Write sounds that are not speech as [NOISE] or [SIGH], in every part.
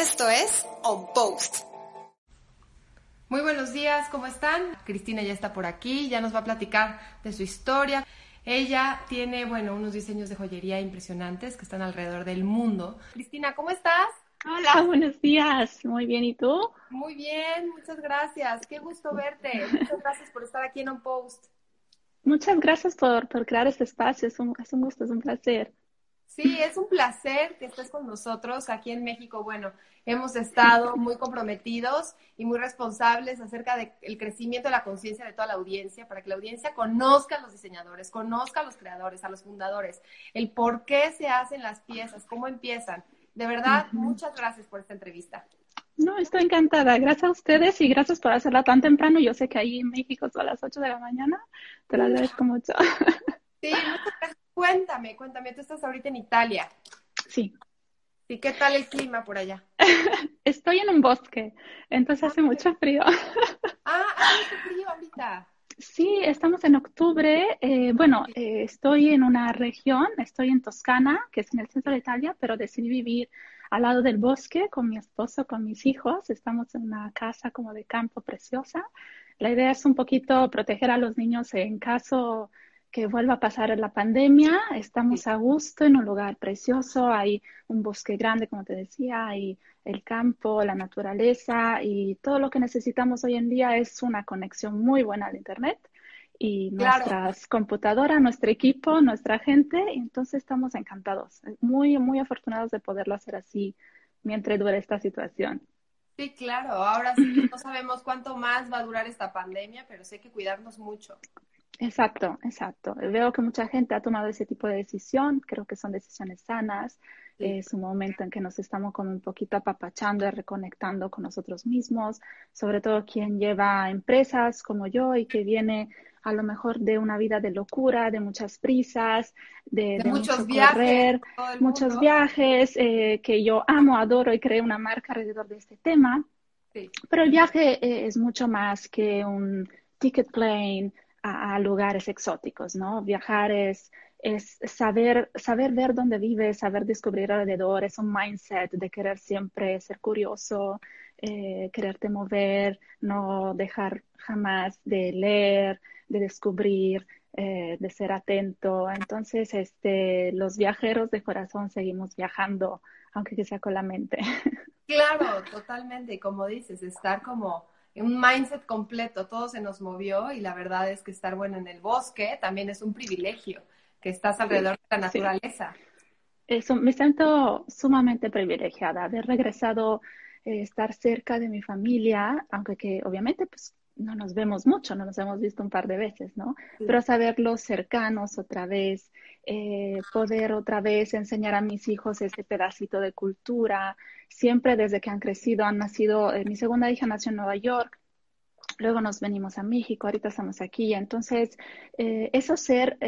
Esto es On Post. Muy buenos días, ¿cómo están? Cristina ya está por aquí, ya nos va a platicar de su historia. Ella tiene, bueno, unos diseños de joyería impresionantes que están alrededor del mundo. Cristina, ¿cómo estás? Hola, buenos días. Muy bien, ¿y tú? Muy bien, muchas gracias. Qué gusto verte. Muchas gracias por estar aquí en On Post. Muchas gracias por, por crear este espacio. Es un, es un gusto, es un placer. Sí, es un placer que estés con nosotros aquí en México. Bueno, hemos estado muy comprometidos y muy responsables acerca del crecimiento de la conciencia de toda la audiencia, para que la audiencia conozca a los diseñadores, conozca a los creadores, a los fundadores, el por qué se hacen las piezas, cómo empiezan. De verdad, muchas gracias por esta entrevista. No, estoy encantada. Gracias a ustedes y gracias por hacerla tan temprano. Yo sé que ahí en México son las 8 de la mañana. Te lo agradezco mucho. Sí, muchas gracias. Cuéntame, cuéntame, tú estás ahorita en Italia. Sí. ¿Y qué tal el clima por allá? [LAUGHS] Estoy en un bosque, entonces hace mucho frío. [LAUGHS] Ah, hace frío ahorita. Sí, estamos en octubre. Eh, bueno, eh, estoy en una región, estoy en Toscana, que es en el centro de Italia, pero decidí vivir al lado del bosque con mi esposo, con mis hijos. Estamos en una casa como de campo preciosa. La idea es un poquito proteger a los niños en caso que vuelva a pasar la pandemia. Estamos a gusto en un lugar precioso, hay un bosque grande, como te decía, hay el campo, la naturaleza y todo lo que necesitamos hoy en día es una conexión muy buena al Internet y nuestras computadoras, nuestro equipo, nuestra gente. entonces estamos encantados, muy, muy afortunados de poderlo hacer así mientras dure esta situación. Sí, claro. Ahora sí no sabemos cuánto más va a durar esta pandemia, pero sí hay que cuidarnos mucho. Exacto, exacto. Veo que mucha gente ha tomado ese tipo de decisión, creo que son decisiones sanas, es un momento en que nos estamos como un poquito apapachando y reconectando con nosotros mismos, sobre todo quien lleva empresas como yo y que viene a lo mejor de una vida de locura, de muchas prisas, de, muchos mucho viajes, correr, muchos viajes, eh, que yo amo, adoro y creé una marca alrededor de este tema. Sí. Pero el viaje eh, es mucho más que un ticket plane, a, lugares exóticos, ¿no? Viajar es, es saber, saber ver dónde vives, saber descubrir alrededor, es un mindset de querer siempre ser curioso, eh, quererte mover, no dejar jamás de leer, de descubrir, eh, de ser atento. Entonces, este, los viajeros de corazón seguimos viajando, aunque sea con la mente. [LAUGHS] Claro, totalmente. Y como dices, estar como un mindset completo, todo se nos movió y la verdad es que estar bueno en el bosque también es un privilegio, que estás alrededor de la naturaleza. Eso, me siento sumamente privilegiada, haber regresado, eh, estar cerca de mi familia, aunque que obviamente pues no nos vemos mucho, no nos hemos visto un par de veces, ¿no? Sí. Pero saberlos cercanos otra vez, eh, poder otra vez enseñar a mis hijos ese pedacito de cultura. Siempre desde que han crecido, han nacido, eh, mi segunda hija nació en Nueva York, luego nos venimos a México, ahorita estamos aquí. Entonces, eh, eso ser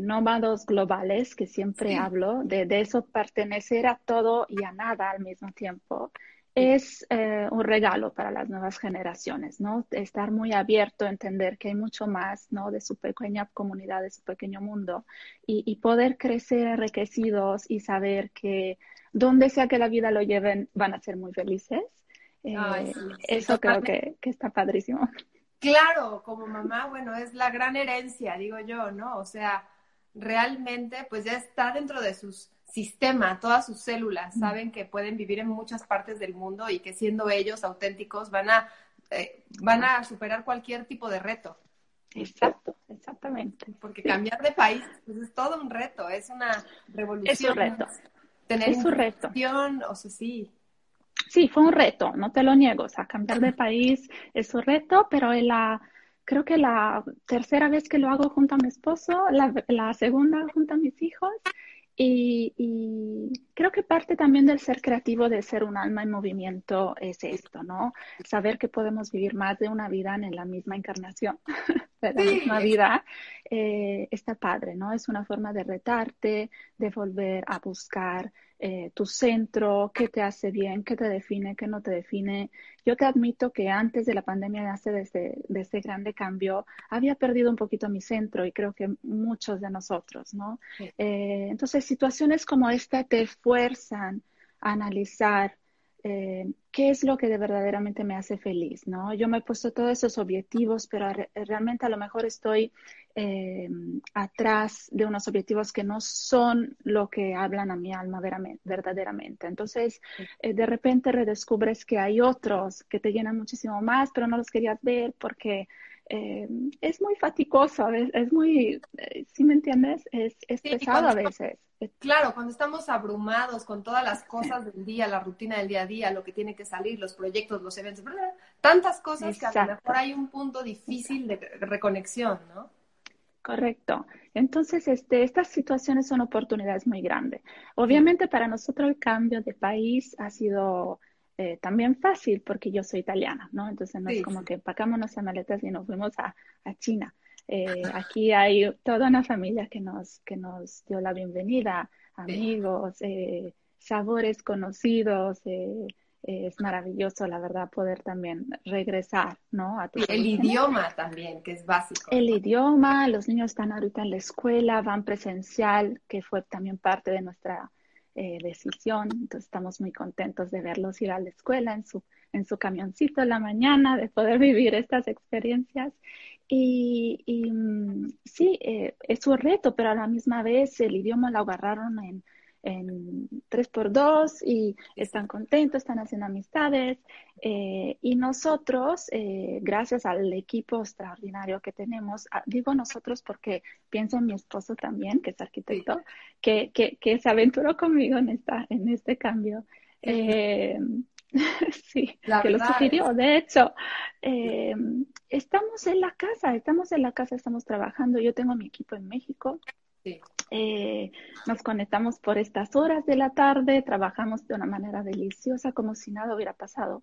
nómados globales, que siempre sí. hablo, de, de eso pertenecer a todo y a nada al mismo tiempo es eh, un regalo para las nuevas generaciones, ¿no? Estar muy abierto, entender que hay mucho más, ¿no? De su pequeña comunidad, de su pequeño mundo y, y poder crecer enriquecidos y saber que donde sea que la vida lo lleven, van a ser muy felices. Eh, Ay, sí, sí, eso creo que, que está padrísimo. Claro, como mamá, bueno, es la gran herencia, digo yo, ¿no? O sea, realmente, pues ya está dentro de sus sistema, todas sus células saben que pueden vivir en muchas partes del mundo y que siendo ellos auténticos van a, eh, van a superar cualquier tipo de reto. Exacto, exactamente. Porque cambiar de país pues es todo un reto, es una revolución. Es un reto. Tener es un reto. O sea, sí. Sí, fue un reto, no te lo niego. O sea, cambiar de [LAUGHS] país es un reto, pero en la, creo que la tercera vez que lo hago junto a mi esposo, la, la segunda junto a mis hijos, Y, creo que parte también del ser creativo, de ser un alma en movimiento, es esto, ¿no? Saber que podemos vivir más de una vida en la misma encarnación, [LAUGHS] de la misma vida, eh, está padre, ¿no? Es una forma de retarte, de volver a buscar eh, tu centro, qué te hace bien, qué te define, qué no te define. Yo te admito que antes de la pandemia, de, este, de este grande cambio, había perdido un poquito mi centro y creo que muchos de nosotros, ¿no? Eh, entonces, situaciones como esta te fuerzan a analizar eh, qué es lo que de verdaderamente me hace feliz, ¿no? Yo me he puesto todos esos objetivos, pero realmente a lo mejor estoy eh, atrás de unos objetivos que no son lo que hablan a mi alma verdaderamente. Entonces, eh, de repente redescubres que hay otros que te llenan muchísimo más, pero no los querías ver porque es muy fatigoso, es, es muy, si me entiendes, es, es pesado a veces. Claro, cuando estamos abrumados con todas las cosas del día, la rutina del día a día, lo que tiene que salir, los proyectos, los eventos, tantas cosas que a lo mejor hay un punto difícil de reconexión, ¿no? Correcto. Entonces, este, estas situaciones son oportunidades muy grandes. Obviamente para nosotros el cambio de país ha sido eh, también fácil porque yo soy italiana, ¿no? Entonces no es como que empacamos nuestras maletas y nos fuimos a, a China. Eh, [LAUGHS] aquí hay toda una familia que nos, que nos dio la bienvenida, amigos, eh, sabores conocidos. Eh, es maravilloso, la verdad, poder también regresar, ¿no? A el idioma también, que es básico. El idioma, los niños están ahorita en la escuela, van presencial, que fue también parte de nuestra decisión. Entonces estamos muy contentos de verlos ir a la escuela en su, en su camioncito en la mañana, de poder [LAUGHS] vivir estas experiencias. Y, mm, sí, eh, es un reto, pero a la misma vez el idioma lo agarraron en, en 3x2 y están contentos, están haciendo amistades. Eh, y nosotros, eh, gracias al equipo extraordinario que tenemos, ah, digo nosotros porque pienso en mi esposo también, que es arquitecto, que, que, que, se aventuró conmigo en, esta, en este cambio. sí, [LAUGHS] que lo sugirió. De hecho, eh, estamos en la casa, estamos en la casa, estamos trabajando. Yo tengo mi equipo en México. Eh, nos conectamos por estas horas de la tarde, trabajamos de una manera deliciosa, como si nada hubiera pasado.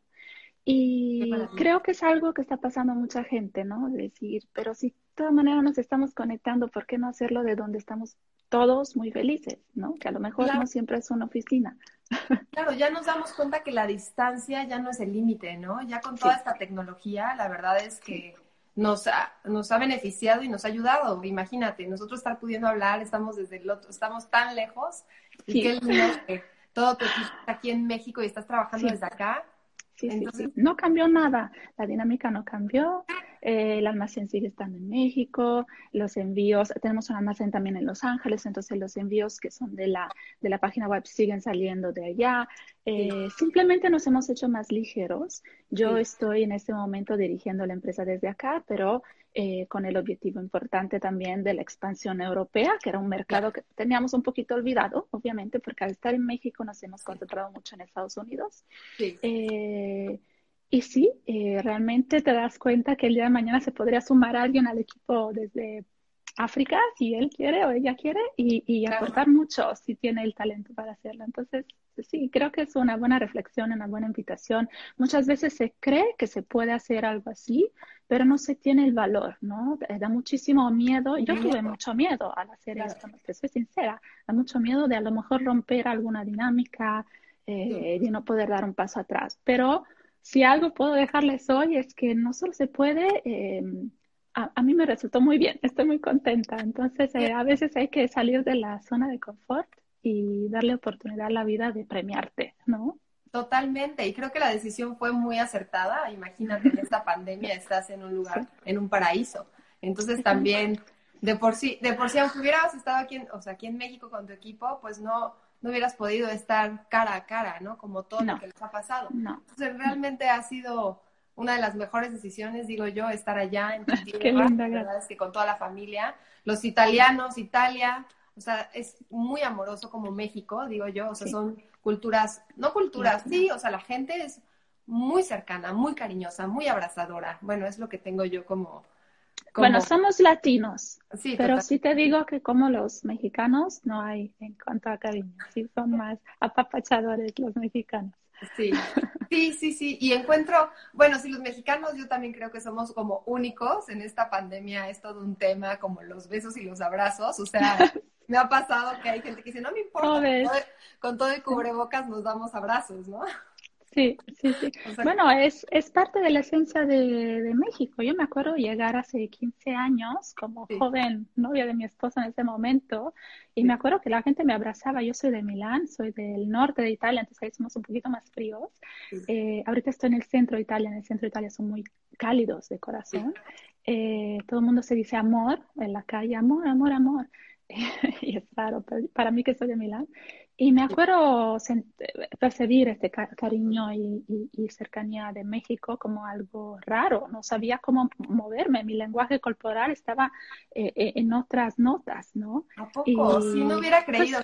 Y creo que es algo que está pasando a mucha gente, ¿no? Decir, pero si de todas maneras nos estamos conectando, ¿por qué no hacerlo de donde estamos todos muy felices, ¿no? Que a lo mejor no siempre es una oficina. [LAUGHS] Claro, ya nos damos cuenta que la distancia ya no es el límite, ¿no? Ya con toda esta tecnología, la verdad es que nos ha, nos ha beneficiado y nos ha ayudado. Imagínate, nosotros estar pudiendo hablar, estamos desde el otro, estamos tan lejos y qué lindo que todo tu equipo está aquí en México y estás trabajando desde acá. Sí, sí, No cambió nada, la dinámica no cambió, eh, el almacén sigue estando en México, los envíos, tenemos un almacén también en Los Ángeles, entonces los envíos que son de la, de la página web siguen saliendo de allá. Eh, simplemente nos hemos hecho más ligeros. Yo estoy en este momento dirigiendo la empresa desde acá, pero eh, con el objetivo importante también de la expansión europea, que era un mercado que teníamos un poquito olvidado, obviamente, porque al estar en México nos hemos concentrado mucho en Estados Unidos. Eh, y sí, eh, realmente te das cuenta que el día de mañana se podría sumar alguien al equipo desde África, si él quiere o ella quiere, y, aportar mucho si tiene el talento para hacerlo. Entonces, sí, creo que es una buena reflexión, una buena invitación. Muchas veces se cree que se puede hacer algo así, pero no se tiene el valor, ¿no? Eh, da muchísimo miedo. Yo tuve mucho miedo al hacer esto, te soy sincera. Da mucho miedo de a lo mejor romper alguna dinámica, eh, de no poder dar un paso atrás. Pero si algo puedo dejarles hoy es que no solo se puede... Eh, a, mí me resultó muy bien, estoy muy contenta. Entonces, eh, a veces hay que salir de la zona de confort y darle oportunidad a la vida de premiarte, ¿no? Totalmente, y creo que la decisión fue muy acertada. Imagínate, en esta pandemia estás en un lugar, en un paraíso. Entonces también, de por sí, de por sí, aunque hubieras estado aquí en, o sea, aquí en México con tu equipo, pues no, no hubieras podido estar cara a cara, ¿no? Como todo lo que les ha pasado. No. Entonces realmente ha sido una de las mejores decisiones, digo yo, estar allá en [LAUGHS] Qué linda, la verdad es que con toda la familia, los italianos, Italia, o sea, es muy amoroso como México, digo yo, o sea, son culturas, no culturas, sí, o sea, la gente es muy cercana, muy cariñosa, muy abrazadora. Bueno, es lo que tengo yo como Bueno, somos latinos, sí, pero sí te digo que como los mexicanos no hay en cuanto a cariño, sí son más apapachadores los mexicanos. Sí, sí, sí, sí. Y encuentro, bueno, si los mexicanos yo también creo que somos como únicos en esta pandemia, es todo un tema como los besos y los abrazos. O sea, [LAUGHS] me ha pasado que hay gente que dice, no me importa, con todo, el cubrebocas nos damos abrazos, ¿no? Sí, sí, sí. bueno, es, es parte de la esencia de, de, México. Yo me acuerdo llegar hace 15 años como joven novia de mi esposo en ese momento y me acuerdo que la gente me abrazaba. Yo soy de Milán, soy del norte de Italia, entonces ahí somos un poquito más fríos. Eh, ahorita estoy en el centro de Italia, en el centro de Italia son muy cálidos de corazón. Eh, todo el mundo se dice amor en la calle, amor, amor, amor. [LAUGHS] y es raro para mí que soy de Milán. Y me acuerdo percibir este cariño y, cercanía de México como algo raro. No sabía cómo moverme. Mi lenguaje corporal estaba eh, eh, en otras notas, ¿no? ¿A poco? si no hubiera pues, creído,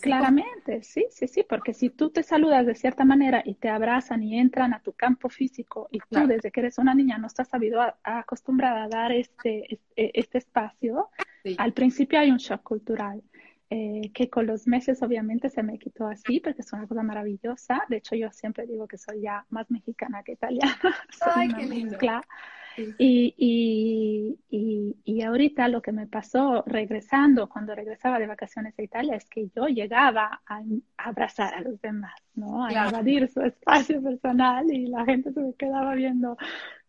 Claramente, sí, sí, sí, porque si tú te saludas de cierta manera y te abrazan y entran a tu campo físico y tú desde que eres una niña no estás sabido acostumbrada a dar este, este, este espacio, al principio hay un shock cultural. Eh, que con los meses obviamente se me quitó así, porque es una cosa maravillosa. De hecho, yo siempre digo que soy ya más mexicana que italiana. [LAUGHS] Ay, qué lindo. Y, y, y, y, ahorita lo que me pasó regresando, cuando regresaba de vacaciones a Italia, es que yo llegaba a, abrazar a los demás, ¿no? A invadir su espacio personal y la gente se me quedaba viendo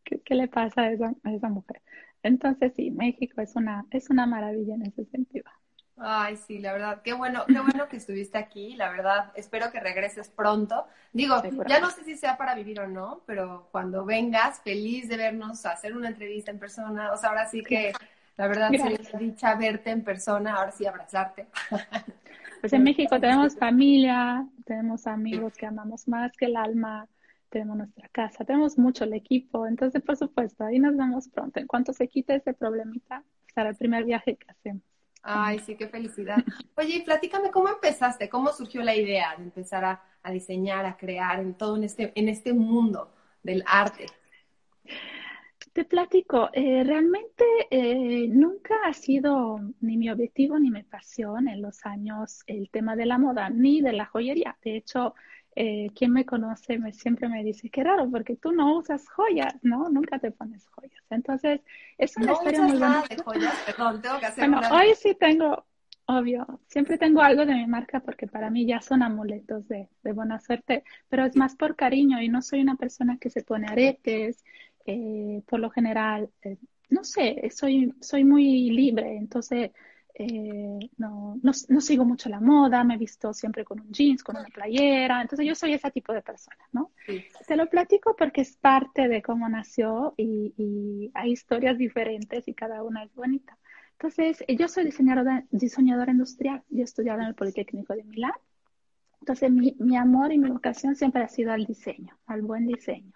qué, qué le pasa a esa, a esa mujer. Entonces, sí, México es una, es una maravilla en ese sentido. Ay, sí, la verdad, qué bueno, qué bueno que estuviste aquí, la verdad, espero que regreses pronto. Digo, ya no sé si sea para vivir o no, pero cuando vengas, feliz de vernos, hacer una entrevista en persona, o sea, ahora sí que, la verdad, sería una dicha verte en persona, ahora sí abrazarte. [LAUGHS] Pues en México tenemos familia, tenemos amigos que amamos más que el alma, tenemos nuestra casa, tenemos mucho el equipo, entonces, por supuesto, ahí nos vemos pronto. En cuanto se quite ese problemita, será el primer viaje que hacemos. Ay, sí, qué felicidad. Oye, platícame cómo empezaste, cómo surgió la idea de empezar a, diseñar, a crear en todo en este, en este mundo del arte. Te platico, eh, realmente eh, nunca ha sido ni mi objetivo ni mi pasión en los años el tema de la moda ni de la joyería. De hecho, eh, quien me conoce me, siempre me dice, qué raro, porque tú no usas joyas, ¿no? Nunca te pones joyas. Entonces, es una no historia muy nada de joyas, perdón, tengo que hacer Bueno, hoy sí tengo, obvio, siempre tengo algo de mi marca porque para mí ya son amuletos de, de buena suerte, pero es más por cariño y no soy una persona que se pone aretes, eh, por lo general, eh, no sé, soy, soy muy libre, entonces eh, no, no, no, sigo mucho la moda, me he visto siempre con un jeans, con una playera, entonces yo soy ese tipo de persona, ¿no? Se lo platico porque es parte de cómo nació y, y, hay historias diferentes y cada una es bonita. Entonces, yo soy diseñadora, diseñadora industrial, yo he estudiado en el Politécnico de Milán, entonces mi, mi amor y mi vocación siempre ha sido al diseño, al buen diseño.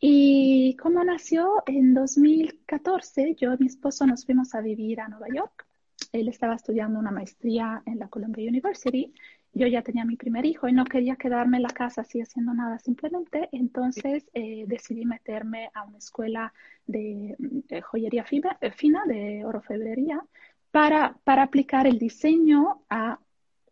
Y cómo nació en 2014, yo y mi esposo nos fuimos a vivir a Nueva York él estaba estudiando una maestría en la Columbia University. Yo ya tenía mi primer hijo y no quería quedarme en la casa así haciendo nada simplemente. Entonces eh, decidí meterme a una escuela de, joyería eh, fina, de orofebrería, para, para aplicar el diseño a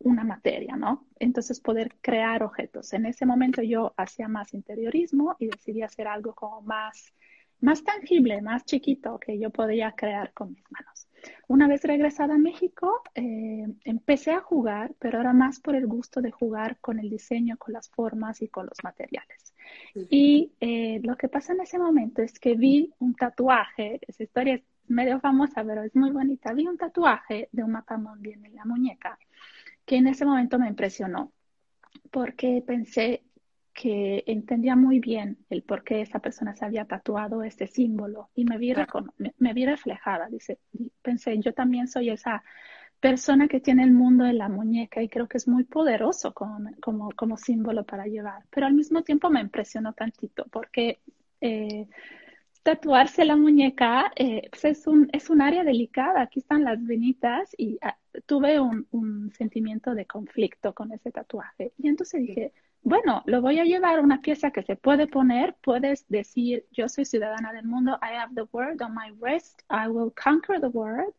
una materia, ¿no? Entonces poder crear objetos. En ese momento yo hacía más interiorismo y decidí hacer algo como más, más tangible, más chiquito que yo podía crear con mis manos. Una vez regresada a México, eh, empecé a jugar, pero era más por el gusto de jugar con el diseño, con las formas y con los materiales. Y eh, lo que pasa en ese momento es que vi un tatuaje, esa historia es medio famosa, pero es muy bonita, vi un tatuaje de un mapamundi en la muñeca, que en ese momento me impresionó, porque pensé, que entendía muy bien el por qué esa persona se había tatuado este símbolo y me vi, me, vi reflejada. Dice, pensé, yo también soy esa persona que tiene el mundo en la muñeca y creo que es muy poderoso como, como, como símbolo para llevar. Pero al mismo tiempo me impresionó tantito porque eh, tatuarse la muñeca eh, pues es, un, es un área delicada. Aquí están las venitas y tuve un, un, sentimiento de conflicto con ese tatuaje. Y entonces dije, bueno, lo voy a llevar a una pieza que se puede poner, puedes decir, yo soy ciudadana del mundo, I have the word on my wrist, I will conquer the world.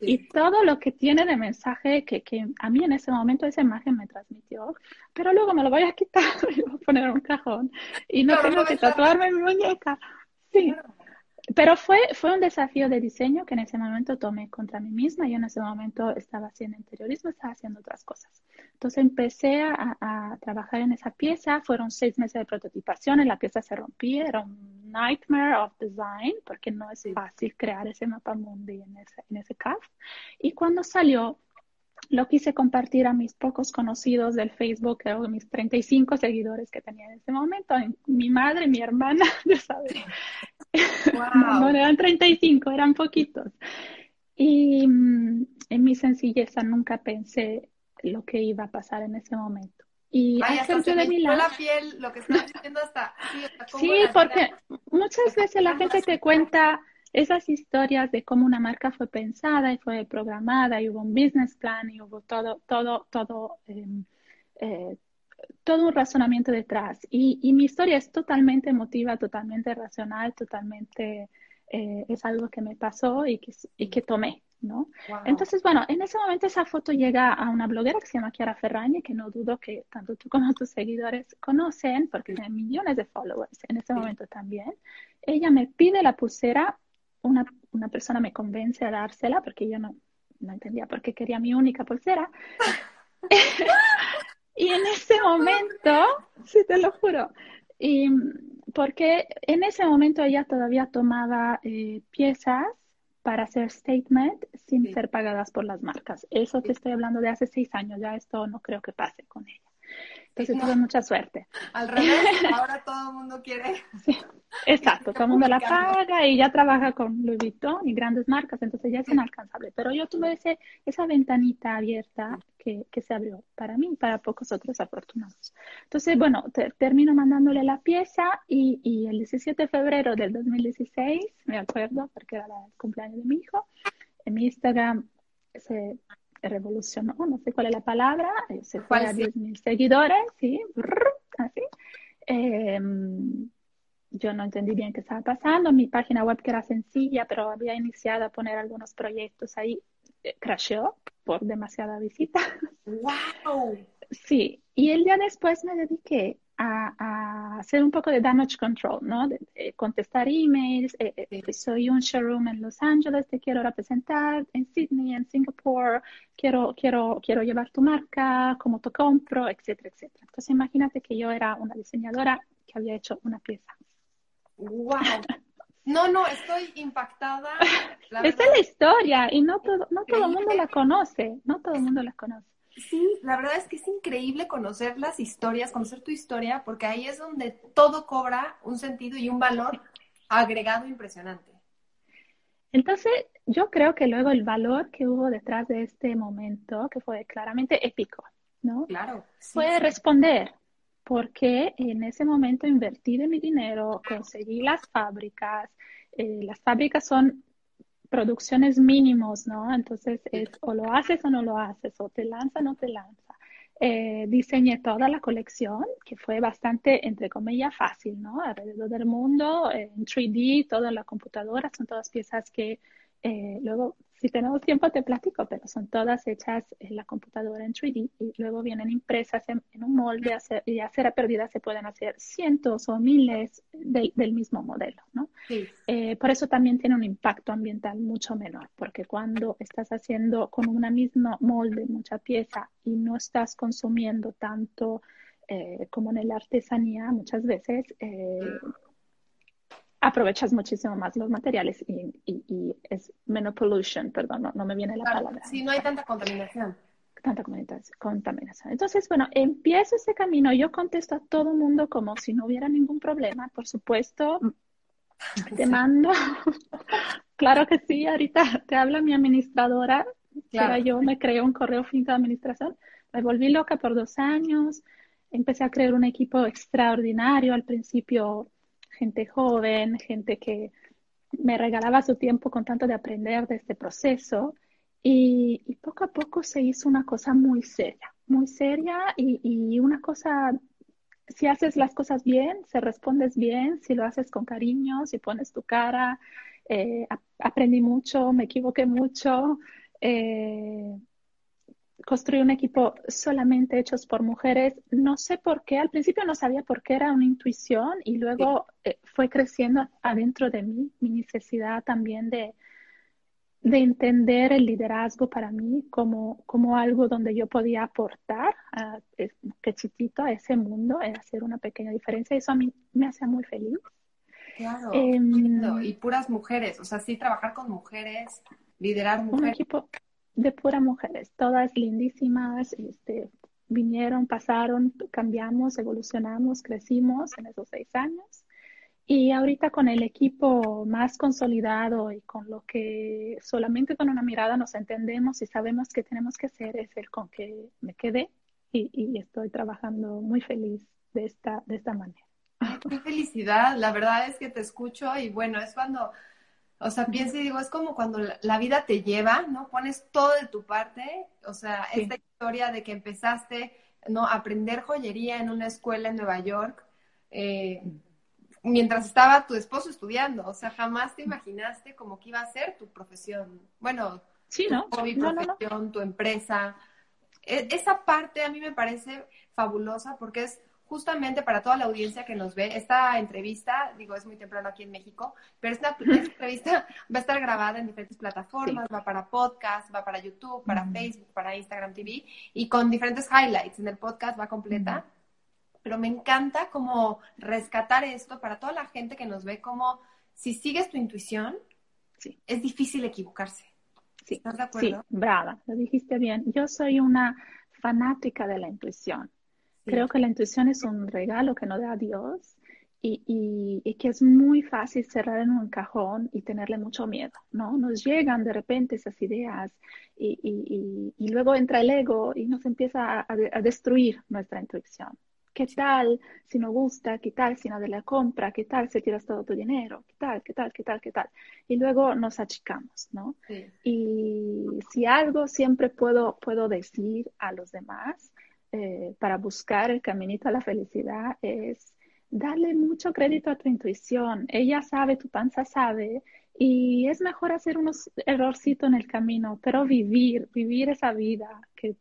Y todo lo que tiene de mensaje que, que, a mí en ese momento esa imagen me transmitió, pero luego me lo voy a quitar [LAUGHS] y voy a poner en un cajón y no tengo que tatuarme mi muñeca. Sí. Pero fue, fue un desafío de diseño que en ese momento tomé contra mí misma. Yo en ese momento estaba haciendo interiorismo, estaba haciendo otras cosas. Entonces empecé a, a trabajar en esa pieza. Fueron seis meses de prototipación. La pieza se rompía. Era un nightmare of design porque no es fácil crear ese mapa mundi en ese, en ese CAF. Y cuando salió, lo quise compartir a mis pocos conocidos del Facebook, o mis 35 seguidores que tenía en ese momento, mi madre, mi hermana, [LAUGHS] ya sabes. Wow. no, eran 35, eran poquitos. Y mm, en mi sencilleza nunca pensé lo que iba a pasar en ese momento. Y Ay, hasta se de mi lado, la piel, lo que estás diciendo hasta... Sí, [LAUGHS] sí porque muchas veces la gente te cuenta esas historias de cómo una marca fue pensada y fue programada y hubo un business plan y hubo todo, todo, todo, eh, eh, todo un razonamiento detrás. Y, y, mi historia es totalmente emotiva, totalmente racional, totalmente eh, es algo que me pasó y que, y que tomé. ¿no? Wow. Entonces, bueno, en ese momento esa foto llega a una bloguera que se llama Chiara Ferragni, que no dudo que tanto tú como tus seguidores conocen, porque tiene millones de followers en ese momento también. Ella me pide la pulsera una, una, persona me convence a dársela porque yo no, no entendía por qué quería mi única pulsera. [LAUGHS] y en ese momento, sí te lo juro, y porque en ese momento ella todavía tomaba eh, piezas para hacer statement sin sí. ser pagadas por las marcas. Eso te estoy hablando de hace seis años, ya esto no creo que pase con ella. Entonces no. tuve mucha suerte. Al revés, [LAUGHS] ahora todo el mundo quiere. Sí, exacto, todo el mundo la paga y ya trabaja con Louis Vuitton y grandes marcas, entonces ya es inalcanzable. Pero yo tuve ese, esa ventanita abierta que, que se abrió para mí y para pocos otros afortunados. Entonces, bueno, te, termino mandándole la pieza y, y, el 17 de febrero del 2016, me acuerdo porque era el cumpleaños de mi hijo, en mi Instagram se revolucionó, no sé cuál es la palabra, eh, se fue a 10.000 seguidores, sí, así. Eh, yo no entendí bien qué estaba pasando, mi página web que era sencilla, pero había iniciado a poner algunos proyectos ahí, eh, crasheó por demasiada visita. ¡Wow! Sí, y el día después me dediqué a, a, hacer un poco de damage control, ¿no? De, de contestar emails. Eh, eh, soy un showroom en Los Ángeles, te quiero representar en Sydney, en Singapur, quiero, quiero, quiero llevar tu marca, cómo te compro, etcétera, etcétera. Entonces imagínate que yo era una diseñadora que había hecho una pieza. ¡Wow! [LAUGHS] No, no, estoy impactada. Esta es la historia y no todo, no todo el mundo la conoce, no todo el mundo la conoce. Sí, la verdad es que es increíble conocer las historias, conocer tu historia, porque ahí es donde todo cobra un sentido y un valor agregado impresionante. Entonces, yo creo que luego el valor que hubo detrás de este momento, que fue claramente épico, ¿no? Claro. Sí, fue sí. responder, porque en ese momento invertí de mi dinero, conseguí las fábricas, eh, las fábricas son producciones mínimos, ¿no? Entonces es o lo haces o no lo haces, o te lanza o no te lanza. Eh, diseñé toda la colección, que fue bastante, entre comillas, fácil, ¿no? Alrededor del mundo, eh, en 3D, toda la computadora, son todas piezas que eh, luego, si tenemos tiempo, te platico, pero son todas hechas en la computadora en 3D y luego vienen impresas en, en un molde hacer, y a cera perdida se pueden hacer cientos o miles de, del mismo modelo, ¿no? Sí. Eh, por eso también tiene un impacto ambiental mucho menor, porque cuando estás haciendo con una misma molde mucha pieza y no estás consumiendo tanto eh, como en la artesanía, muchas veces eh, aprovechas muchísimo más los materiales y, y, y es menos pollution, perdón, no, no me viene la claro, palabra. Sí, no hay tanta contaminación. Tanta contaminación. Entonces, bueno, empiezo ese camino, yo contesto a todo el mundo como si no hubiera ningún problema, por supuesto, te mando, [LAUGHS] claro que sí, ahorita te habla mi administradora, claro. era yo, me creé un correo finco de administración, me volví loca por dos años, empecé a crear un equipo extraordinario, al principio gente joven, gente que me regalaba su tiempo con tanto de aprender de este proceso. Y, poco a poco se hizo una cosa muy seria, muy seria y, una cosa, si haces las cosas bien, si respondes bien, si lo haces con cariño, si pones tu cara, eh, aprendí mucho, me equivoqué mucho. Eh, construí un equipo solamente hechos por mujeres. No sé por qué, al principio no sabía por qué era una intuición y luego eh, fue creciendo adentro de mí mi necesidad también de, de entender el liderazgo para mí como, como algo donde yo podía aportar a, que chiquito a ese mundo, y hacer una pequeña diferencia. Eso a mí me hace muy feliz. Claro, em, y puras mujeres, o sea, sí, trabajar con mujeres, liderar mujeres. Un equipo de puras mujeres, todas lindísimas, este, vinieron, pasaron, cambiamos, evolucionamos, crecimos en esos seis años. Y ahorita con el equipo más consolidado y con lo que solamente con una mirada nos entendemos y sabemos qué tenemos que hacer, es el con que me quedé y, y estoy trabajando muy feliz de esta, de esta manera. qué felicidad, la verdad es que te escucho y bueno, es cuando, o sea, pienso y digo, es como cuando la, vida te lleva, ¿no? Pones todo de tu parte, o sea, esta historia de que empezaste, ¿no? A aprender joyería en una escuela en Nueva York. Eh, mientras estaba tu esposo estudiando, o sea, jamás te imaginaste como que iba a ser tu profesión, bueno, sí, ¿no? tu profesión, tu empresa. E, esa parte a mí me parece fabulosa porque es justamente para toda la audiencia que nos ve, esta entrevista, digo, es muy temprano aquí en México, pero [LAUGHS] esta, entrevista va a estar grabada en diferentes plataformas, va para podcast, va para YouTube, para Facebook, para Instagram TV y con diferentes highlights. En el podcast va completa pero me encanta como rescatar esto para toda la gente que nos ve, como si sigues tu intuición, sí. es difícil equivocarse. Sí, ¿Estás de acuerdo? Sí, brava, lo dijiste bien. Yo soy una fanática de la intuición. Creo que la intuición es un regalo que nos da Dios y, y, que es muy fácil cerrar en un cajón y tenerle mucho miedo, ¿no? Nos llegan de repente esas ideas y, y luego entra el ego y nos empieza a, a destruir nuestra intuición. ¿Qué tal si no gusta? ¿Qué tal si nadie la compra? ¿Qué tal si tiras todo tu dinero? ¿Qué tal? ¿Qué tal? ¿Qué tal? ¿Qué tal? Y luego nos achicamos, ¿no? Y si algo siempre puedo, puedo decir a los demás eh, para buscar el caminito a la felicidad es darle mucho crédito a tu intuición. Ella sabe, tu panza sabe, y es mejor hacer unos errorcitos en el camino, pero vivir, vivir esa vida que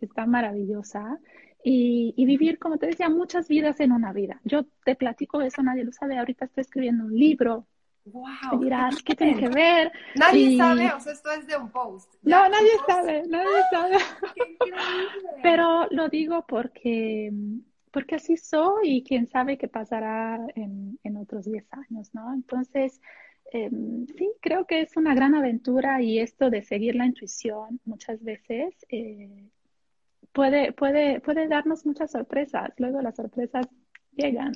está maravillosa y, vivir, como te decía, muchas vidas en una vida. Yo te platico eso, nadie lo sabe. Ahorita estoy escribiendo un libro. Wow. dirás, ¿qué tiene que ver? Nadie sabe, o sea, esto es de un post. no, nadie sabe, nadie sabe. [LAUGHS] Pero lo digo porque, porque así soy y quién sabe qué pasará en, en otros 10 años, ¿no? Entonces, em, sí, creo que es una gran aventura y esto de seguir la intuición muchas veces eh, puede, puede, puede darnos muchas sorpresas. Luego las sorpresas llegan.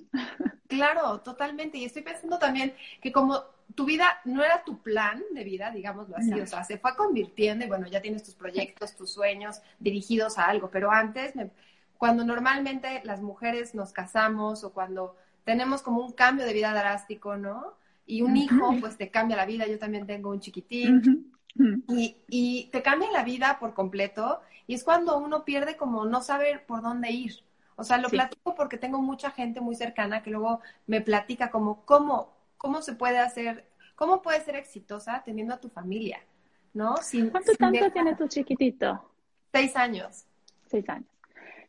Claro, totalmente. Y estoy pensando también que como tu vida no era tu plan de vida, digámoslo así, o sea, se fue convirtiendo y bueno, ya tienes tus proyectos, tus sueños dirigidos a algo, pero antes, cuando normalmente las mujeres nos casamos o cuando tenemos como un cambio de vida drástico, ¿no? Y un hijo, pues te cambia la vida. Yo también tengo un chiquitín. y, y, te cambia la vida por completo y es cuando uno pierde como no saber por dónde ir. O sea, lo platico porque tengo mucha gente muy cercana que luego me platica como cómo, cómo se puede hacer, cómo puedes ser exitosa teniendo a tu familia, ¿no? ¿Cuánto tanto tiene tu chiquitito? Seis años. Seis años.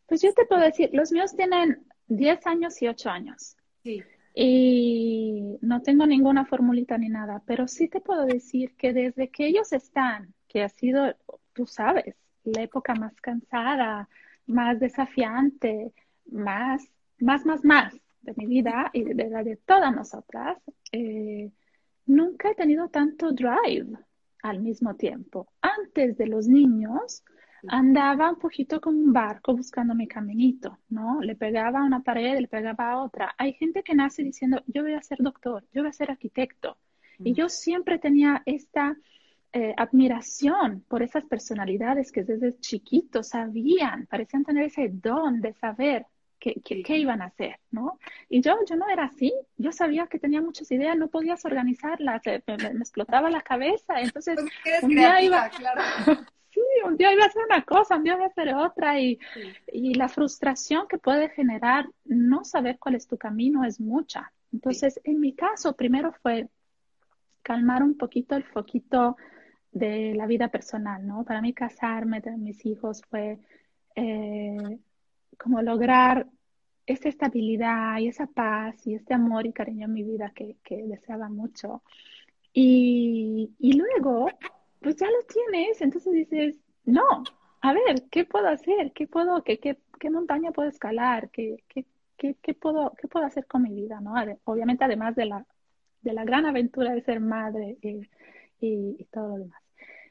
Pues yo te puedo decir, los míos tienen diez años y ocho años. Sí. Y no tengo ninguna formulita ni nada, pero sí te puedo decir que desde que ellos están, que ha sido, tú sabes, la época más cansada, más desafiante, más, más, más, más de mi vida y de la de todas nosotras, eh, nunca he tenido tanto drive al mismo tiempo. Antes de los niños, andaba un poquito como un barco buscando mi caminito, ¿no? Le pegaba a una pared, le pegaba a otra. Hay gente que nace diciendo, yo voy a ser doctor, yo voy a ser arquitecto. Y yo siempre tenía esta eh, admiración por esas personalidades que desde chiquitos sabían, parecían tener ese don de saber qué, qué, iban a hacer, ¿no? Y yo, yo no era así, yo sabía que tenía muchas ideas, no podías organizarlas, me, explotaba la cabeza, entonces pues un día iba... Claro. [LAUGHS] sí, un día iba a hacer una cosa, un día iba a hacer otra y, y la frustración que puede generar no saber cuál es tu camino es mucha. Entonces, en mi caso, primero fue calmar un poquito el foquito de la vida personal, ¿no? Para mí casarme, tener mis hijos fue eh, como lograr esa estabilidad y esa paz y este amor y cariño en mi vida que, deseaba mucho. Y, luego, pues ya lo tienes, entonces dices, no, a ver, ¿qué puedo hacer? ¿Qué puedo, qué, montaña puedo escalar? ¿Qué, puedo, ¿Qué puedo hacer con mi vida? Obviamente, además de la, gran aventura de ser madre y todo lo demás.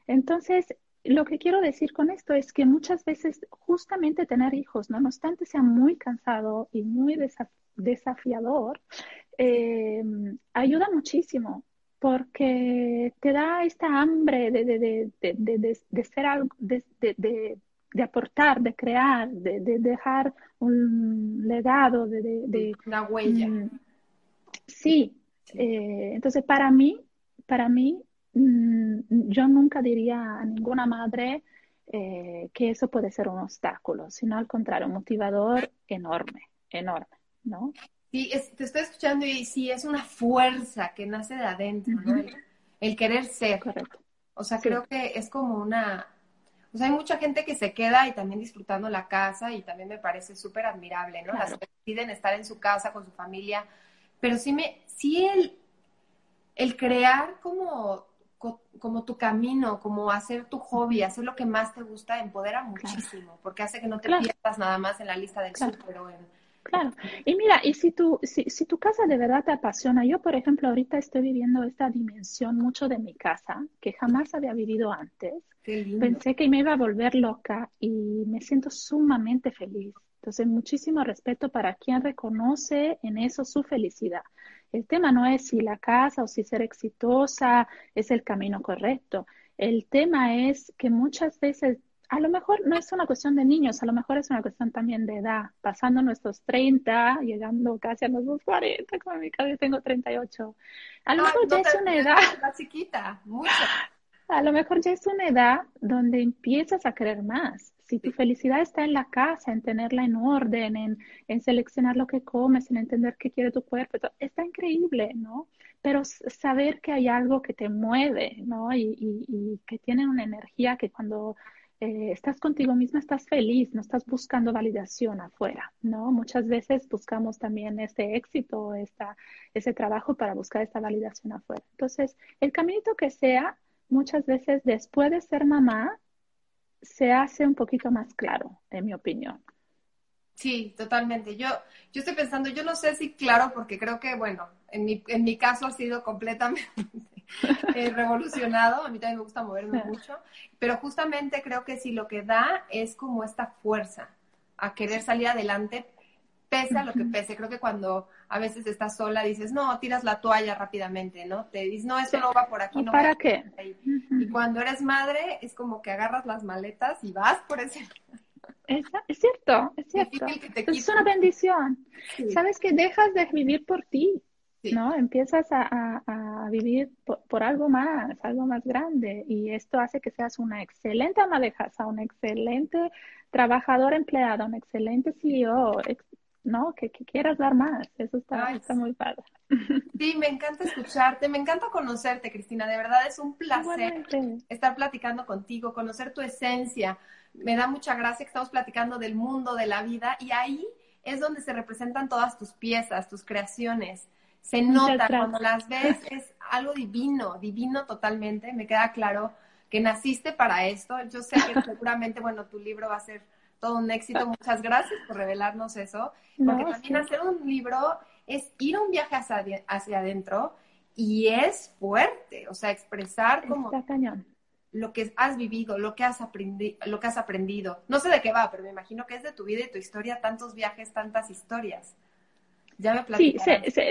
Entonces, lo que quiero decir con esto es que muchas veces justamente tener hijos, no, no obstante sea muy cansado y muy desafiador, eh, ayuda muchísimo porque te da esta hambre de, de, de, de ser algo, de, aportar, de crear, de, dejar un legado, de... Una huella. Mm, sí, eh, entonces para mí, para mí yo nunca diría a ninguna madre eh, que eso puede ser un obstáculo, sino al contrario, un motivador enorme, enorme, ¿no? Sí, te estoy escuchando y sí, es una fuerza que nace de adentro, ¿no? El, querer ser. Correcto. O sea, creo que es como una... O sea, hay mucha gente que se queda y también disfrutando la casa y también me parece súper admirable, ¿no? Las que deciden estar en su casa con su familia, pero sí me, sí el, el crear como como tu camino, como hacer tu hobby, hacer lo que más te gusta, empodera muchísimo, porque hace que no te pierdas nada más en la lista del claro. súper o en... Claro, y mira, y si tu, si, si tu casa de verdad te apasiona, yo por ejemplo ahorita estoy viviendo esta dimensión mucho de mi casa, que jamás había vivido antes. Pensé que me iba a volver loca y me siento sumamente feliz. Entonces, muchísimo respeto para quien reconoce en eso su felicidad. El tema no es si la casa o si ser exitosa es el camino correcto. El tema es que muchas veces, a lo mejor no es una cuestión de niños, a lo mejor es una cuestión también de edad. Pasando nuestros 30, llegando casi a los 40, como en mi caso yo tengo 38. A lo mejor ya es una edad. chiquita, mucho. A lo mejor ya es una edad donde empiezas a querer más si tu felicidad está en la casa, en tenerla en orden, en, en seleccionar lo que comes, en entender qué quiere tu cuerpo, está increíble, ¿no? Pero saber que hay algo que te mueve, ¿no? Y, y, que tiene una energía que cuando eh, estás contigo misma estás feliz, no estás buscando validación afuera, ¿no? Muchas veces buscamos también este éxito, esta, ese trabajo para buscar esta validación afuera. Entonces, el caminito que sea, muchas veces después de ser mamá, se hace un poquito más claro, en mi opinión. Sí, totalmente. Yo, yo estoy pensando, yo no sé si claro, porque creo que, bueno, en mi, en mi caso ha sido completamente [LAUGHS] eh, revolucionado. A mí también me gusta moverme mucho, pero justamente creo que sí lo que da es como esta fuerza a querer salir adelante, pese a lo que pese. Creo que cuando a veces estás sola dices, no, tiras la toalla rápidamente, ¿no? Te dices, no, eso no va por aquí, no ¿Para qué? Y cuando eres madre es como que agarras las maletas y vas por ese... Es, es cierto, es cierto. Es una bendición. Sabes que dejas de vivir por ti, ¿no? Empiezas a, a, vivir por, algo más, algo más grande. Y esto hace que seas una excelente ama de casa, un excelente trabajador empleado, un excelente CEO, ¿no? Que, quieras dar más. Eso está, está muy padre. [LAUGHS] Sí, me encanta escucharte, me encanta conocerte, Cristina. De verdad es un placer estar platicando contigo, conocer tu esencia. Me da mucha gracia que estamos platicando del mundo, de la vida, y ahí es donde se representan todas tus piezas, tus creaciones. Se nota cuando las ves, [LAUGHS] es algo divino, divino totalmente. Me queda claro que naciste para esto. Yo sé que [LAUGHS] seguramente, bueno, tu libro va a ser todo un éxito. [LAUGHS] Muchas gracias por revelarnos eso. Porque también hacer un libro es ir a un viaje hacia, hacia adentro y es fuerte, o sea, expresar como lo que has vivido, lo que has, aprendi lo que has aprendido. No sé de qué va, pero me imagino que es de tu vida y tu historia, tantos viajes, tantas historias. Ya me Sí,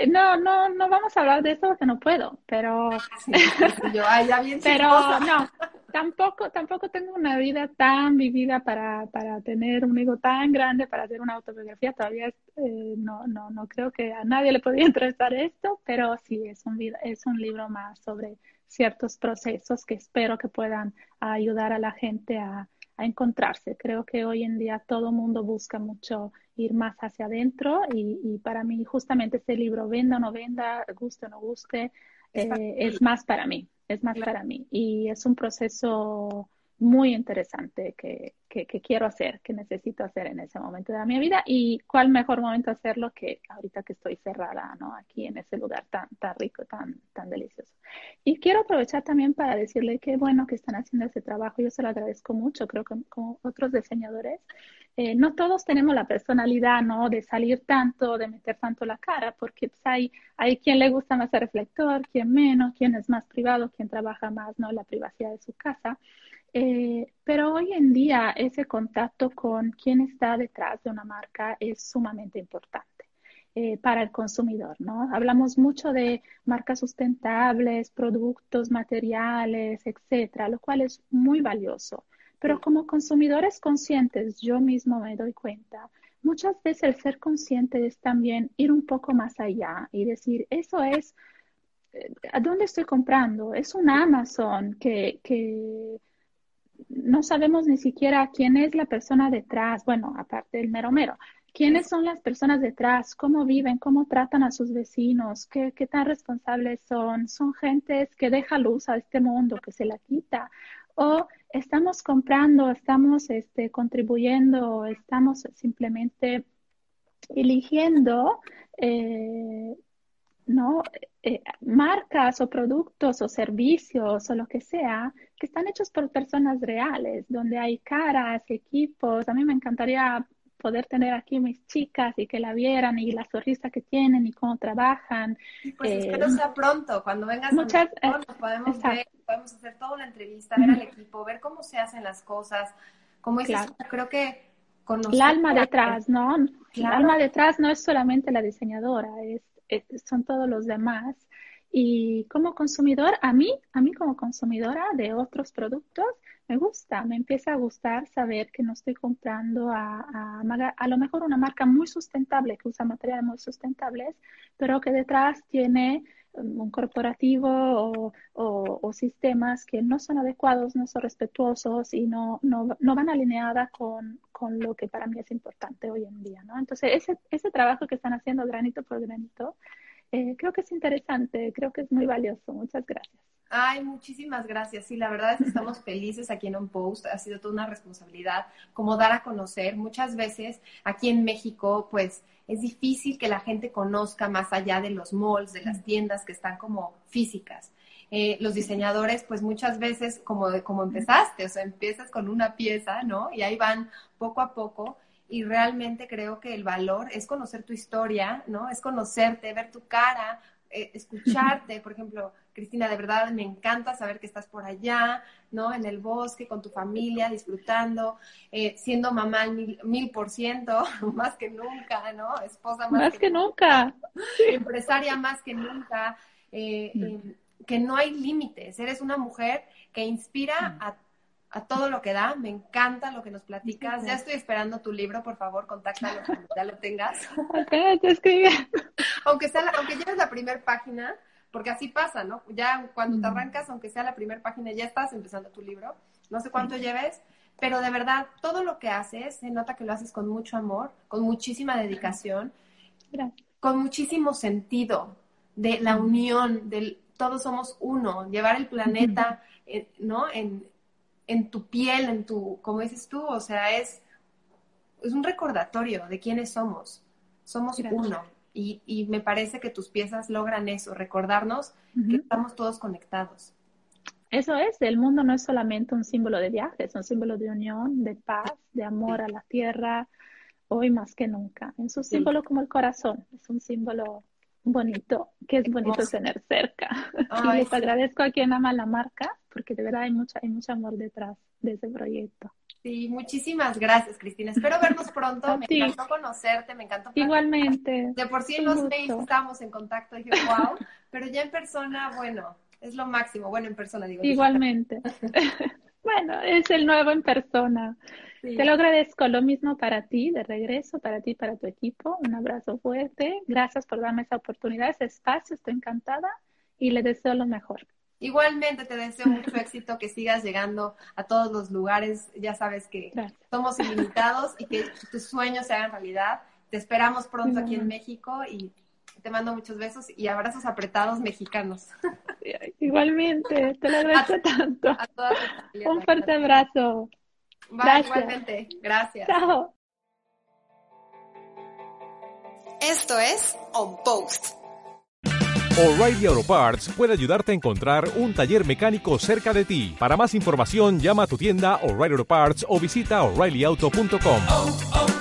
no, no, no vamos a hablar de eso porque no puedo, pero... yo, ay, ya bien [LAUGHS] pero no, tampoco, tampoco tengo una vida tan vivida para, para tener un ego tan grande, para hacer una autobiografía. Todavía eh, no, no, no creo que a nadie le podría [LAUGHS] interesar esto, pero sí es un, es un libro más sobre ciertos procesos que espero que puedan ayudar a la gente a, a encontrarse. Creo que hoy en día todo mundo busca mucho ir más hacia adentro y, y, para mí justamente este libro, venda o no venda, guste o no guste, eh, es más para mí es más para mí. Y es un proceso muy interesante que, que, quiero hacer, que necesito hacer en ese momento de mi vida y cuál mejor momento hacerlo que ahorita que estoy cerrada, ¿no? Aquí en ese lugar tan, tan rico, tan, tan delicioso. Y quiero aprovechar también para decirle que bueno que están haciendo ese trabajo, yo se lo agradezco mucho, creo que como otros diseñadores, eh, no todos tenemos la personalidad, ¿no? De salir tanto, de meter tanto la cara, porque pues, hay, hay quien le gusta más el reflector, quien menos, quien es más privado, quien trabaja más, ¿no? La privacidad de su casa. Eh, pero hoy en día ese contacto con quien está detrás de una marca es sumamente importante eh, para el consumidor, ¿no? Hablamos mucho de marcas sustentables, productos, materiales, etcétera, lo cual es muy valioso. Pero como consumidores conscientes, yo mismo me doy cuenta, muchas veces el ser consciente es también ir un poco más allá y decir, eso es, eh, ¿a dónde estoy comprando? Es un Amazon que, que no sabemos ni siquiera quién es la persona detrás, bueno, aparte del mero mero, quiénes son las personas detrás, cómo viven, cómo tratan a sus vecinos, qué, qué tan responsables son, son gentes que deja luz a este mundo, que se la quita, o estamos comprando, estamos este, contribuyendo, estamos simplemente eligiendo eh, ¿no? Eh, marcas o productos o servicios o lo que sea que están hechos por personas reales, donde hay caras, equipos. A mí me encantaría poder tener aquí mis chicas y que la vieran y la sonrisa que tienen y cómo trabajan. Pues eh, espero sea pronto, cuando vengas muchas, a podemos ver, podemos hacer toda la entrevista, ver al equipo, ver cómo se hacen las cosas. Como dices, creo que el alma detrás, ¿no? El alma detrás no es solamente la diseñadora, es eh, son todos los demás. Y como consumidor, a mí, a mí como consumidora de otros productos, me gusta, me empieza a gustar saber que no estoy comprando a, a, a, lo mejor una marca muy sustentable, que usa materiales muy sustentables, pero que detrás tiene um, un corporativo o, o, sistemas que no son adecuados, no son respetuosos y no, no, no van alineadas con, con, lo que para mí es importante hoy en día. ¿no? Entonces, ese, ese trabajo que están haciendo granito por granito, eh, creo que es interesante, creo que es muy valioso. Muchas gracias. Ay, muchísimas gracias. Sí, la verdad es que estamos felices aquí en On Post. Ha sido toda una responsabilidad como dar a conocer. Muchas veces aquí en México, pues es difícil que la gente conozca más allá de los malls, de las tiendas que están como físicas. Eh, los diseñadores, pues muchas veces, como, como empezaste, o sea, empiezas con una pieza, ¿no? Y ahí van poco a poco. Y realmente creo que el valor es conocer tu historia, ¿no? Es conocerte, ver tu cara, eh, escucharte, por ejemplo, Cristina, de verdad me encanta saber que estás por allá, ¿no? En el bosque, con tu familia, disfrutando, eh, siendo mamá mil, mil, por ciento, [LAUGHS] más que nunca, ¿no? Esposa más, que, nunca. Empresaria más que nunca, eh, mm. que no hay límites. Eres una mujer que inspira mm. a a todo lo que da. Me encanta lo que nos platicas. Ya estoy esperando tu libro, por favor, contáctalo cuando ya lo tengas. Ok, te escribí. [LAUGHS] aunque, sea aunque lleves la primera página, porque así pasa, ¿no? Ya cuando te arrancas, aunque sea la primera página, ya estás empezando tu libro. No sé cuánto lleves, pero de verdad, todo lo que haces, se nota que lo haces con mucho amor, con muchísima dedicación, con muchísimo sentido de la unión, del todos somos uno, llevar el planeta, eh, ¿no? En, en tu piel, en tu, como dices tú, o sea, es, es un recordatorio de quiénes somos. Somos uno. Y, y, me parece que tus piezas logran eso, recordarnos que estamos todos conectados. Eso es, el mundo no es solamente un símbolo de viaje, es un símbolo de unión, de paz, de amor a la tierra, hoy más que nunca. Es un símbolo como el corazón, es un símbolo bonito, que es bonito tener cerca. [LAUGHS] y les agradezco a quien ama la marca, porque de verdad hay, mucha, hay mucho amor detrás de ese proyecto. Sí, muchísimas gracias, Cristina. Espero vernos pronto. Me encantó conocerte, me encantó. Igualmente. De por sí en los mails estábamos en contacto, dije, wow, pero ya en persona, bueno, es lo máximo. Bueno, en persona digo. Igualmente. [LAUGHS] Bueno, es el nuevo en persona. Te lo agradezco. Lo mismo para ti, de regreso, para ti, para tu equipo. Un abrazo fuerte. Gracias por darme esa oportunidad, ese espacio. Estoy encantada y le deseo lo mejor. Igualmente te deseo mucho éxito, que sigas llegando a todos los lugares. Ya sabes que somos ilimitados y que tus sueños se hagan realidad. Te esperamos pronto aquí en México y te mando muchos besos y abrazos apretados mexicanos. [LAUGHS] Igualmente, te lo agradezco tanto. Un fuerte abrazo. Bye, igualmente. Gracias. Chao. Esto es On Post. O'Reilly Auto Parts puede ayudarte a encontrar un taller mecánico cerca de ti. Para más información, llama a tu tienda O'Reilly Auto Parts o visita oreillyauto.com.